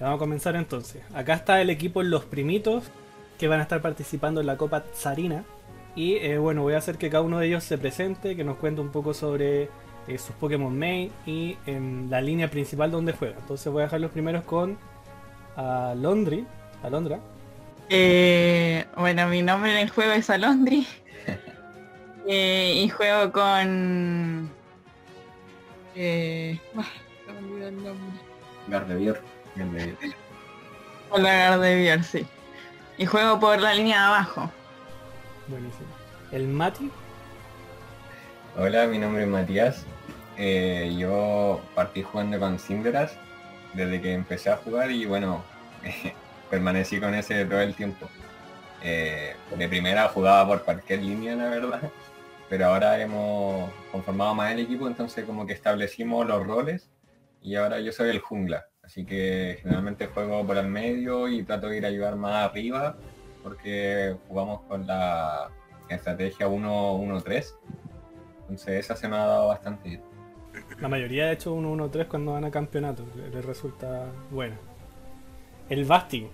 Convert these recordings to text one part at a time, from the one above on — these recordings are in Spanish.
Vamos a comenzar entonces. Acá está el equipo Los Primitos, que van a estar participando en la Copa Tsarina. Y eh, bueno, voy a hacer que cada uno de ellos se presente, que nos cuente un poco sobre eh, sus Pokémon main y en la línea principal donde juega. Entonces voy a dejar los primeros con Alondri. Alondra. Eh, bueno, mi nombre en el juego es Alondri. y juego con... Eh, Hola Gardevier, sí. Y juego por la línea de abajo. Buenísimo. ¿El Mati? Hola, mi nombre es Matías. Eh, yo partí jugando con Cinderas desde que empecé a jugar y bueno, permanecí con ese todo el tiempo. Eh, de primera jugaba por cualquier línea, la verdad, pero ahora hemos conformado más el equipo, entonces como que establecimos los roles y ahora yo soy el jungla. Así que generalmente juego por el medio y trato de ir a ayudar más arriba porque jugamos con la estrategia 1-1-3. Entonces esa se me ha dado bastante bien. La mayoría ha hecho 1-1-3 cuando van a campeonato, les resulta bueno. El Basti.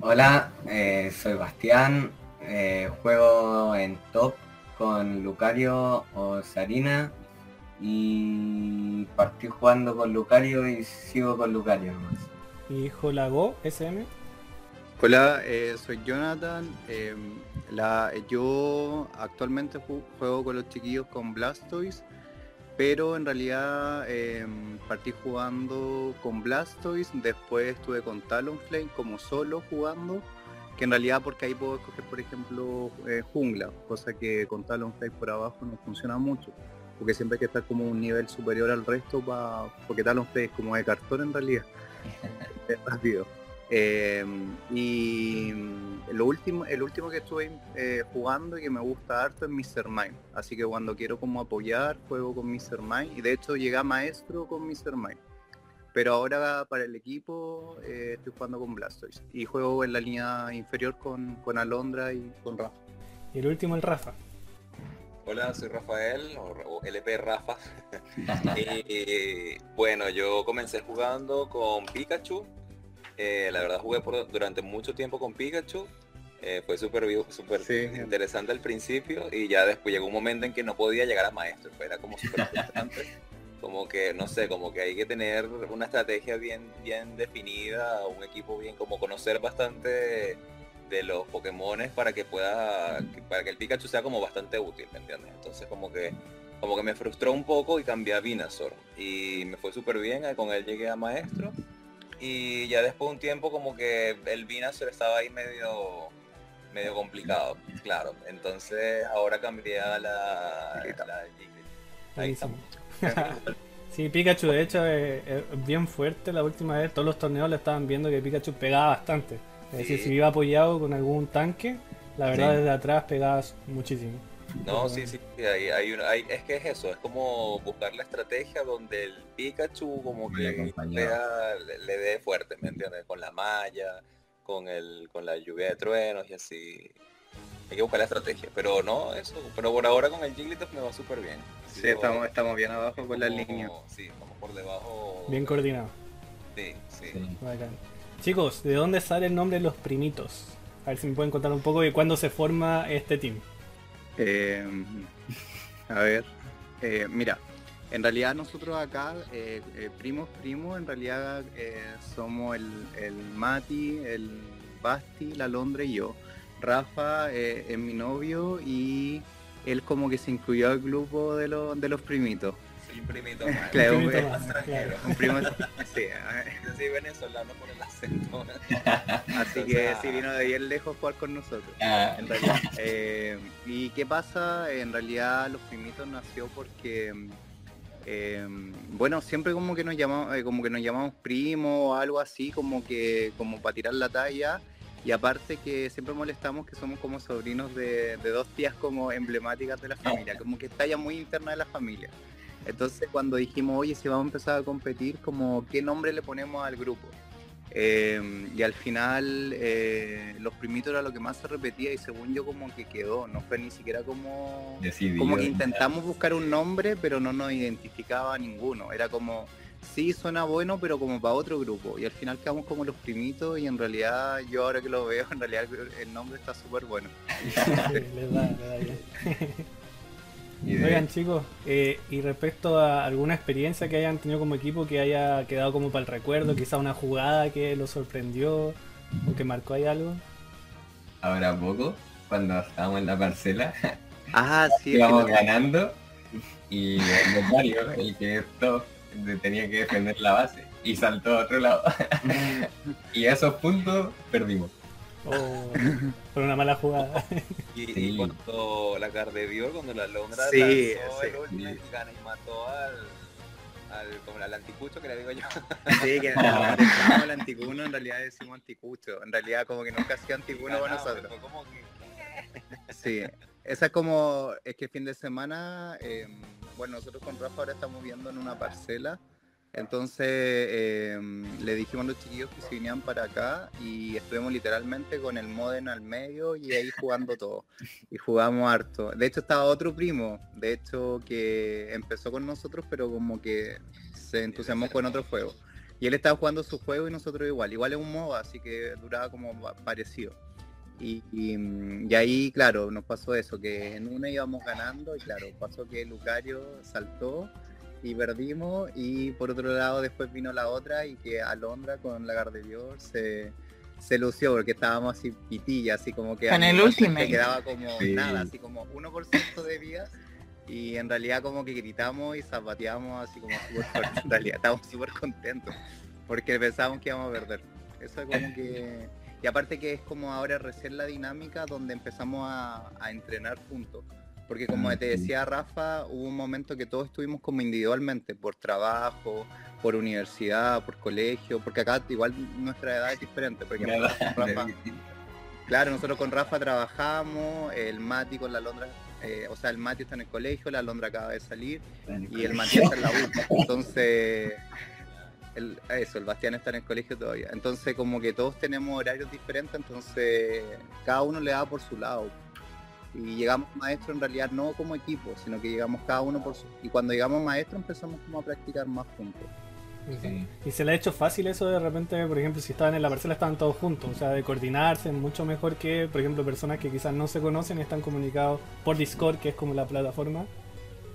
Hola, eh, soy Bastián, eh, juego en top con Lucario o Sarina y partí jugando con Lucario y sigo con Lucario nomás. ¿Y Jolago SM? Hola, eh, soy Jonathan. Em, la, yo actualmente juego con los chiquillos con Blastoise, pero en realidad em, partí jugando con Blastoise, después estuve con Talonflame como solo jugando, que en realidad porque ahí puedo escoger por ejemplo eh, jungla, cosa que con Talonflame por abajo no funciona mucho porque siempre hay que estar como un nivel superior al resto para porque Talonflame es como de cartón en realidad es rápido em, y lo último el último que estuve eh, jugando y que me gusta harto es Mr. Mime así que cuando quiero como apoyar juego con Mr. Mime y de hecho llega maestro con Mr. Mime pero ahora para el equipo eh, estoy jugando con Blastoise y juego en la línea inferior con, con Alondra y con Rafa y el último el Rafa Hola, soy Rafael, o, LP Rafa. y, bueno, yo comencé jugando con Pikachu. Eh, la verdad jugué por, durante mucho tiempo con Pikachu. Eh, fue súper super interesante al principio y ya después llegó un momento en que no podía llegar a maestro. Era como súper frustrante. como que, no sé, como que hay que tener una estrategia bien, bien definida, un equipo bien, como conocer bastante de los Pokémon para que pueda, para que el Pikachu sea como bastante útil, ¿me entiendes? Entonces como que, como que me frustró un poco y cambié a Venusaur. Y me fue súper bien, con él llegué a maestro. Y ya después de un tiempo como que el Venusaur estaba ahí medio medio complicado, claro. Entonces ahora cambié a la, Ahí Sí, Pikachu de hecho es, bien fuerte la última vez. Todos los torneos le estaban viendo que Pikachu pegaba bastante. Es decir, si iba apoyado con algún tanque, la verdad desde atrás pegabas muchísimo. No, sí, sí, hay, hay, es que es eso, es como buscar la estrategia donde el Pikachu como que le, dé fuerte, ¿me entiendes? Con la malla, con el, con la lluvia de truenos y así. Hay que buscar la estrategia, pero no, eso, pero por ahora con el Jigglypuff me va súper bien. Sí, estamos, estamos bien abajo con la línea. Sí, estamos por debajo. Bien coordinado. Sí, sí. Chicos, ¿de dónde sale el nombre de los primitos? A ver si me pueden contar un poco de cuándo se forma este team. Eh, a ver, eh, mira, en realidad nosotros acá, eh, primos, primos, en realidad somos el, el, Mati, el Basti, la Londra y yo. Rafa es mi novio y él como que se incluyó al grupo de, de los primitos un primito Claro, un, claro. un primo sí, sí, venezolano por el acento. Así que sí vino de bien lejos jugar con nosotros. Ah. En realidad. Eh, ¿Y qué pasa? En realidad los primitos nació porque eh, bueno, siempre como que nos llamamos, eh, como que nos llamamos primo o algo así, como que, como para tirar la talla. Y aparte que siempre molestamos que somos como sobrinos de, de dos tías como emblemáticas de la familia, como que talla muy interna de la familia. Entonces cuando dijimos, oye, si vamos a empezar a competir, como qué nombre le ponemos al grupo. Eh, y al final eh, los primitos era lo que más se repetía y según yo como que quedó, no fue ni siquiera como, como que intentamos buscar un nombre pero no nos identificaba ninguno, era como sí suena bueno, pero como para otro grupo. Y al final quedamos como los primitos y en realidad yo ahora que lo veo, en realidad el nombre está súper bueno. les da, les da bien. Oigan chicos, eh, y respecto a alguna experiencia que hayan tenido como equipo que haya quedado como para el recuerdo, quizá una jugada que lo sorprendió o que marcó ahí algo. Ahora poco, cuando estábamos en la parcela, ah, sí, íbamos ganando y el Mario, el que esto tenía que defender la base y saltó a otro lado. y a esos puntos perdimos. Oh, por una mala jugada. Y, cuando la Dios cuando la Londra sí, lanzó el último y gana y mató al, al, como al anticucho que le digo yo. Sí, que no, el anticuno, en realidad decimos anticucho. En realidad como que nunca ha sido anticuno con nosotros. Como que... Sí, esa es como, es que el fin de semana, eh, bueno, nosotros con Rafa ahora estamos viendo en una parcela entonces em, le dijimos a los chiquillos que se vinieran para acá y estuvimos literalmente con el modem al medio y ahí jugando todo. Y jugamos harto. De hecho estaba otro primo, de hecho que empezó con nosotros pero como que se entusiasmó con otro juego. Y él estaba jugando su juego y nosotros igual. Igual es un MOBA, así que duraba como parecido. Y, y, ahí, claro, nos pasó eso, que en una íbamos ganando y claro, pasó que Lucario saltó y perdimos y por otro lado después vino la otra y que Alondra con la Gardevior se, se lució porque estábamos así pitilla, así como que en el último quedaba como nada, así como 1% de vida y en realidad como que gritamos y zapateamos así como súper fuerte, en realidad estábamos súper contentos porque pensábamos que íbamos a perder. Eso es como que... Y aparte que es como ahora recién la dinámica donde empezamos a, a entrenar juntos porque como te decía Rafa, hubo un momento que todos estuvimos como individualmente, por trabajo, por universidad, por colegio, porque acá igual nuestra edad es diferente. Porque Rafa, claro, nosotros con Rafa trabajamos, el Mati con la Londra, eh, o sea, el Mati está en el colegio, la Londra acaba de salir y el Mati está en la U. Entonces, eso, el Bastián está en el colegio todavía. Entonces, como que todos tenemos horarios diferentes, entonces cada uno le da por su lado y llegamos maestro en realidad no como equipo, sino que llegamos cada uno por su... Y cuando llegamos maestro empezamos como a practicar más juntos. Y se le ha hecho fácil eso de repente, por ejemplo, si estaban en la parcela estaban todos juntos, o sea, de coordinarse mucho mejor que, por ejemplo, personas que quizás no se conocen y están comunicados por Discord, que es como la plataforma.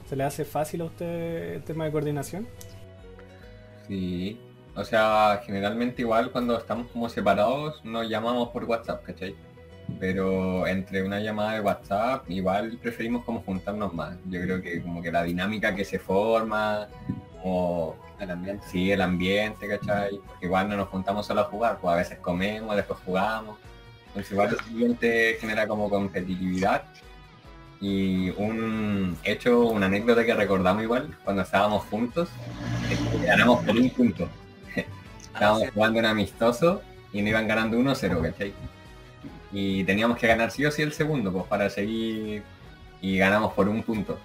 ¿Se le hace fácil a usted el tema de coordinación? Sí, o sea, generalmente igual cuando estamos como separados nos llamamos por WhatsApp, ¿cachai? Pero entre una llamada de WhatsApp igual preferimos como juntarnos más. Yo creo que como que la dinámica que se forma, o el ambiente, sí, el ambiente, ¿cachai? Porque igual no nos juntamos solo a jugar, pues a veces comemos, después jugamos. Entonces igual el ambiente genera como competitividad. Y un hecho, una anécdota que recordamos igual, cuando estábamos juntos, es que ganamos por un punto. estábamos jugando un amistoso y nos iban ganando 1-0, ¿cachai? Y teníamos que ganar sí o sí el segundo, pues para seguir y ganamos por un punto.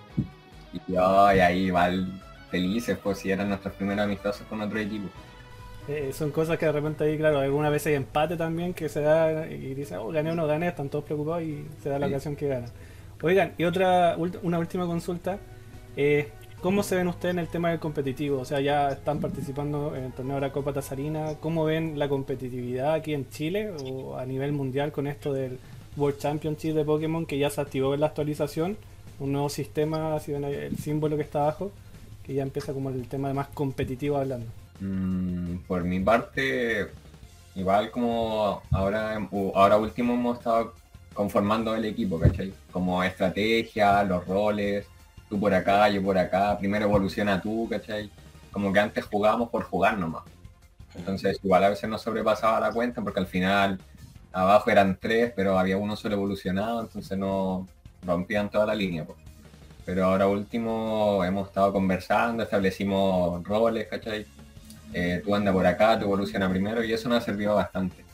Y, yo, y ahí igual felices, pues si eran nuestros primeros amistosos con otro equipo. Eh, son cosas que de repente ahí, claro, alguna vez hay empate también que se da y dice, oh, gané o no gané, están todos preocupados y se da la ocasión que gana. Oigan, y otra, una última consulta. Eh, ¿Cómo se ven ustedes en el tema del competitivo? O sea, ya están participando en el torneo de la Copa Tazarina. ¿Cómo ven la competitividad aquí en Chile o a nivel mundial con esto del World Championship de Pokémon que ya se activó en la actualización? Un nuevo sistema, si ven el símbolo que está abajo, que ya empieza como el tema de más competitivo hablando. Mm, por mi parte, igual como ahora, ahora último hemos estado conformando el equipo, ¿cachai? Como estrategia, los roles tú por acá, yo por acá, primero evoluciona tú, ¿cachai? Como que antes jugábamos por jugar nomás. Entonces igual a veces no sobrepasaba la cuenta porque al final abajo eran tres, pero había uno solo evolucionado, entonces no rompían toda la línea. Pero ahora último hemos estado conversando, establecimos roles, ¿cachai? Eh, tú anda por acá, tú evoluciona primero y eso nos ha servido bastante.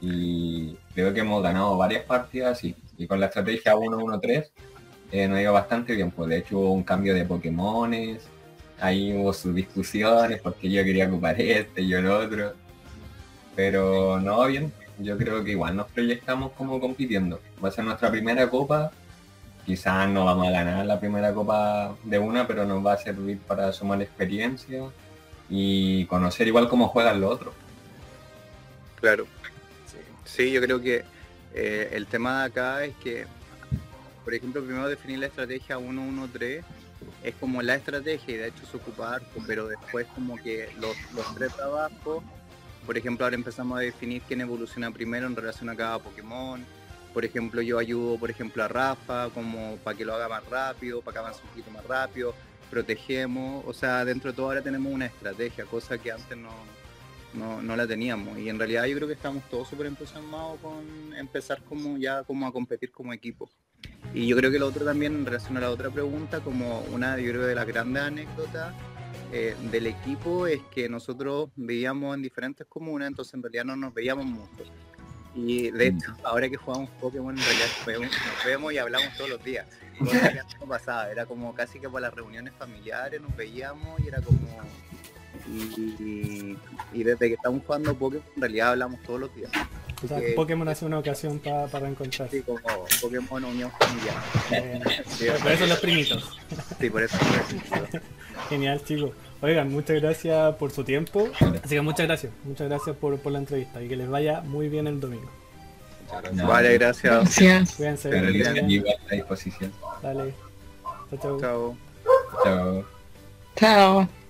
Y creo que hemos ganado varias partidas y, y con la estrategia 1-1-3 eh, nos iba bastante bien, pues de hecho hubo un cambio de Pokémones, ahí hubo sus discusiones porque yo quería ocupar este y el otro, pero no, bien, yo creo que igual nos proyectamos como compitiendo, va a ser nuestra primera copa, quizás no vamos a ganar la primera copa de una, pero nos va a servir para sumar experiencia y conocer igual cómo juegan los otros. Claro. Sí, yo creo que eh, el tema de acá es que, por ejemplo, primero definir la estrategia 1-1-3 es como la estrategia y de hecho se ocupa harto, pero después como que los, los tres trabajos, por ejemplo, ahora empezamos a definir quién evoluciona primero en relación a cada Pokémon. Por ejemplo, yo ayudo, por ejemplo, a Rafa como para que lo haga más rápido, para que avance un poquito más rápido, protegemos, o sea, dentro de todo ahora tenemos una estrategia, cosa que antes no, no, no la teníamos. Y en realidad yo creo que estamos todos súper entusiasmados con empezar como ya como a competir como equipo. Y yo creo que lo otro también, en relación a la otra pregunta, como una yo creo de las grandes anécdotas eh, del equipo es que nosotros vivíamos en diferentes comunas, entonces en realidad no nos veíamos mucho. Y de hecho, ahora que jugamos Pokémon, en realidad nos vemos, nos vemos y hablamos todos los días. Cosa que antes no pasaba, era como casi que por las reuniones familiares nos veíamos y era como... Y, desde que estamos jugando Pokémon, en realidad hablamos todos los días. O sea, que- Pokémon ha sido una ocasión pa- para reencontrarse. Así como Pokémon Unión Familiar. Eh, Sí, por eso los primitos. sí, por eso. Genial, chicos. Oigan, muchas gracias por su tiempo. Así que muchas gracias. Muchas gracias por, por la entrevista y que les vaya muy bien el domingo. Gracias. Vale, gracias. Gracias. Cuídense. A disposición. Dale. Chao, chao. Chao. Chao. Chao.